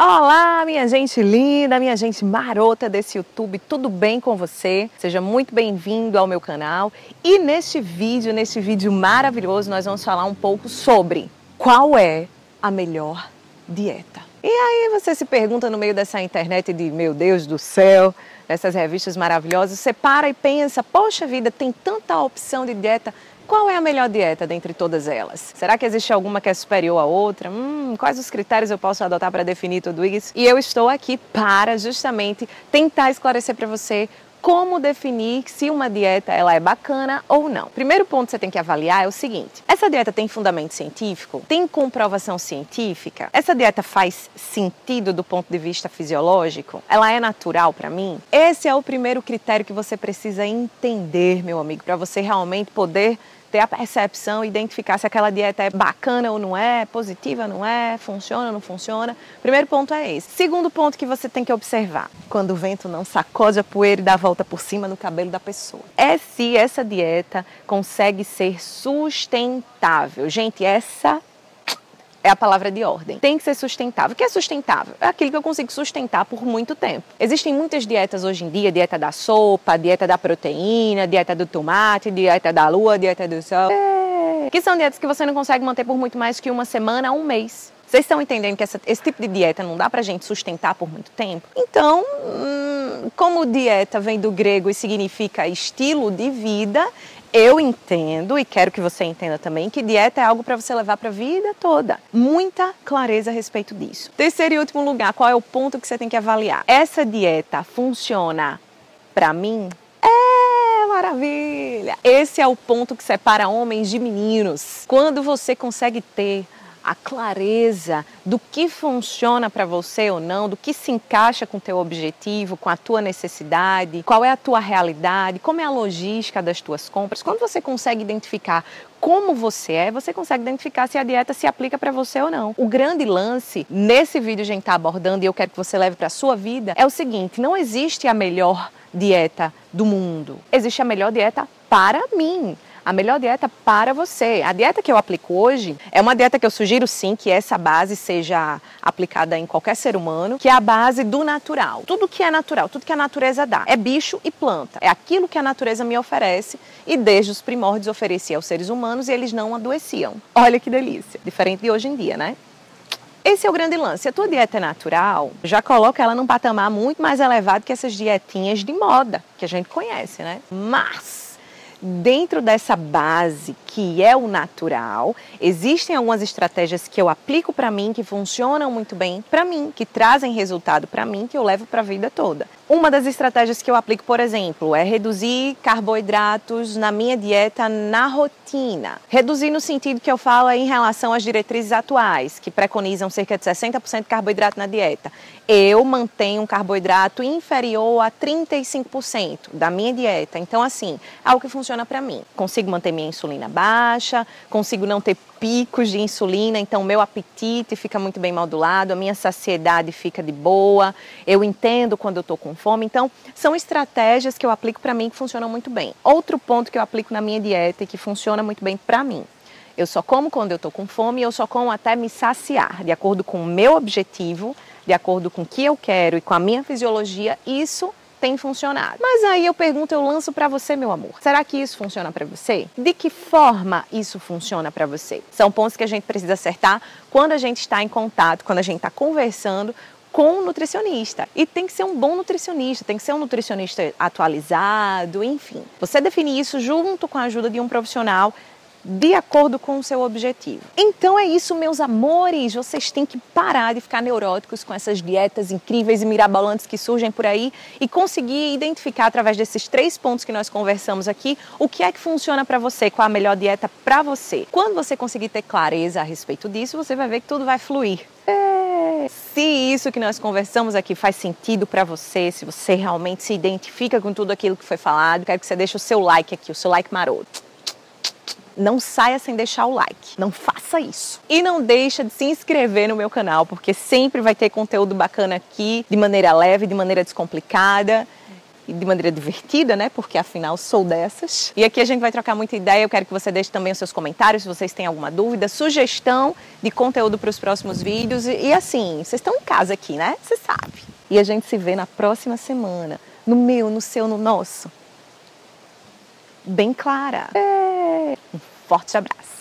Olá, minha gente linda, minha gente marota desse YouTube, tudo bem com você? Seja muito bem-vindo ao meu canal. E neste vídeo, neste vídeo maravilhoso, nós vamos falar um pouco sobre qual é a melhor dieta. E aí você se pergunta no meio dessa internet de, meu Deus do céu, dessas revistas maravilhosas, você para e pensa, poxa vida, tem tanta opção de dieta, qual é a melhor dieta dentre todas elas? Será que existe alguma que é superior à outra? Hum, quais os critérios eu posso adotar para definir tudo isso? E eu estou aqui para justamente tentar esclarecer para você como definir se uma dieta ela é bacana ou não. Primeiro ponto que você tem que avaliar é o seguinte: essa dieta tem fundamento científico? Tem comprovação científica? Essa dieta faz sentido do ponto de vista fisiológico? Ela é natural para mim? Esse é o primeiro critério que você precisa entender, meu amigo, para você realmente poder ter a percepção, identificar se aquela dieta é bacana ou não é, positiva ou não é, funciona ou não funciona. Primeiro ponto é esse. Segundo ponto que você tem que observar, quando o vento não sacode a poeira e dá a volta por cima no cabelo da pessoa. É se essa dieta consegue ser sustentável. Gente, essa é a palavra de ordem. Tem que ser sustentável. O que é sustentável? É aquilo que eu consigo sustentar por muito tempo. Existem muitas dietas hoje em dia, dieta da sopa, dieta da proteína, dieta do tomate, dieta da lua, dieta do sol. É. Que são dietas que você não consegue manter por muito mais que uma semana um mês. Vocês estão entendendo que essa, esse tipo de dieta não dá pra gente sustentar por muito tempo? Então, hum, como dieta vem do grego e significa estilo de vida, eu entendo e quero que você entenda também que dieta é algo para você levar para a vida toda. Muita clareza a respeito disso. Terceiro e último lugar, qual é o ponto que você tem que avaliar? Essa dieta funciona para mim? É maravilha! Esse é o ponto que separa homens de meninos. Quando você consegue ter a clareza do que funciona para você ou não, do que se encaixa com o teu objetivo, com a tua necessidade, qual é a tua realidade, como é a logística das tuas compras. Quando você consegue identificar como você é, você consegue identificar se a dieta se aplica para você ou não. O grande lance nesse vídeo a gente está abordando e eu quero que você leve para a sua vida é o seguinte: não existe a melhor dieta do mundo. Existe a melhor dieta para mim a melhor dieta para você. A dieta que eu aplico hoje é uma dieta que eu sugiro sim que essa base seja aplicada em qualquer ser humano, que é a base do natural. Tudo que é natural, tudo que a natureza dá, é bicho e planta. É aquilo que a natureza me oferece e desde os primórdios oferecia aos seres humanos e eles não adoeciam. Olha que delícia. Diferente de hoje em dia, né? Esse é o grande lance. Se a tua dieta é natural, já coloca ela num patamar muito mais elevado que essas dietinhas de moda que a gente conhece, né? Mas dentro dessa base que é o natural, existem algumas estratégias que eu aplico para mim que funcionam muito bem para mim, que trazem resultado para mim que eu levo para a vida toda. Uma das estratégias que eu aplico, por exemplo, é reduzir carboidratos na minha dieta na rotina. Reduzir no sentido que eu falo é em relação às diretrizes atuais, que preconizam cerca de 60% de carboidrato na dieta. Eu mantenho um carboidrato inferior a 35% da minha dieta. Então, assim, é algo que funciona para mim. Consigo manter minha insulina baixa, consigo não ter picos de insulina, então meu apetite fica muito bem modulado, a minha saciedade fica de boa, eu entendo quando eu estou com fome. Então, são estratégias que eu aplico para mim que funcionam muito bem. Outro ponto que eu aplico na minha dieta e que funciona muito bem para mim. Eu só como quando eu estou com fome e eu só como até me saciar, de acordo com o meu objetivo, de acordo com o que eu quero e com a minha fisiologia. Isso tem funcionado. Mas aí eu pergunto, eu lanço para você, meu amor. Será que isso funciona para você? De que forma isso funciona para você? São pontos que a gente precisa acertar quando a gente está em contato, quando a gente está conversando com um nutricionista. E tem que ser um bom nutricionista, tem que ser um nutricionista atualizado, enfim. Você definir isso junto com a ajuda de um profissional de acordo com o seu objetivo. Então é isso, meus amores. Vocês têm que parar de ficar neuróticos com essas dietas incríveis e mirabolantes que surgem por aí e conseguir identificar através desses três pontos que nós conversamos aqui o que é que funciona para você, qual a melhor dieta para você. Quando você conseguir ter clareza a respeito disso, você vai ver que tudo vai fluir. É. Se isso que nós conversamos aqui faz sentido para você, se você realmente se identifica com tudo aquilo que foi falado, quero que você deixe o seu like aqui, o seu like maroto não saia sem deixar o like. Não faça isso. E não deixa de se inscrever no meu canal, porque sempre vai ter conteúdo bacana aqui, de maneira leve, de maneira descomplicada. e de maneira divertida, né? Porque afinal sou dessas. E aqui a gente vai trocar muita ideia. Eu quero que você deixe também os seus comentários se vocês têm alguma dúvida, sugestão de conteúdo para os próximos vídeos. E, e assim, vocês estão em casa aqui, né? Você sabe. E a gente se vê na próxima semana. No meu, no seu, no nosso. Bem clara. É. Um forte abraço.